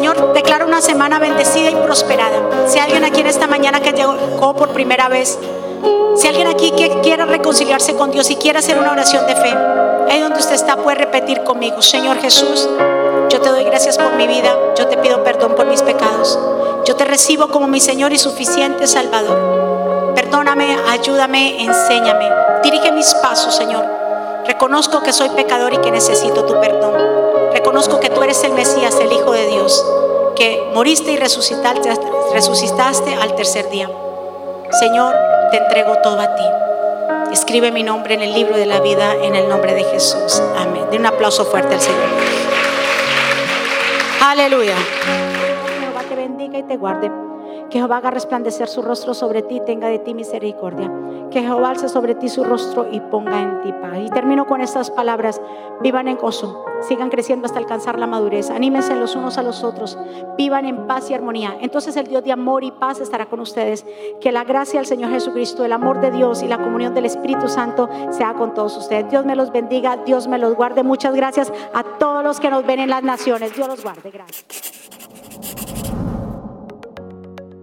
Señor, declaro una semana bendecida y prosperada. Si alguien aquí en esta mañana que llegó por primera vez, si alguien aquí que quiera reconciliarse con Dios y quiere hacer una oración de fe, ahí donde usted está puede repetir conmigo, Señor Jesús, yo te doy gracias por mi vida, yo te pido perdón por mis pecados, yo te recibo como mi Señor y suficiente Salvador. Perdóname, ayúdame, enséñame, dirige mis pasos, Señor. Reconozco que soy pecador y que necesito tu perdón. Reconozco que tú eres el Mesías, el Hijo de Dios, que moriste y resucitaste, al tercer día. Señor, te entrego todo a ti. Escribe mi nombre en el libro de la vida en el nombre de Jesús. Amén. De un aplauso fuerte al Señor. Aleluya. Jehová te bendiga y te guarde. Que Jehová haga resplandecer su rostro sobre ti y tenga de ti misericordia. Que Jehová alce sobre ti su rostro y ponga en ti paz. Y termino con estas palabras. Vivan en gozo. Sigan creciendo hasta alcanzar la madurez. Anímense los unos a los otros. Vivan en paz y armonía. Entonces el Dios de amor y paz estará con ustedes. Que la gracia del Señor Jesucristo, el amor de Dios y la comunión del Espíritu Santo sea con todos ustedes. Dios me los bendiga. Dios me los guarde. Muchas gracias a todos los que nos ven en las naciones. Dios los guarde. Gracias.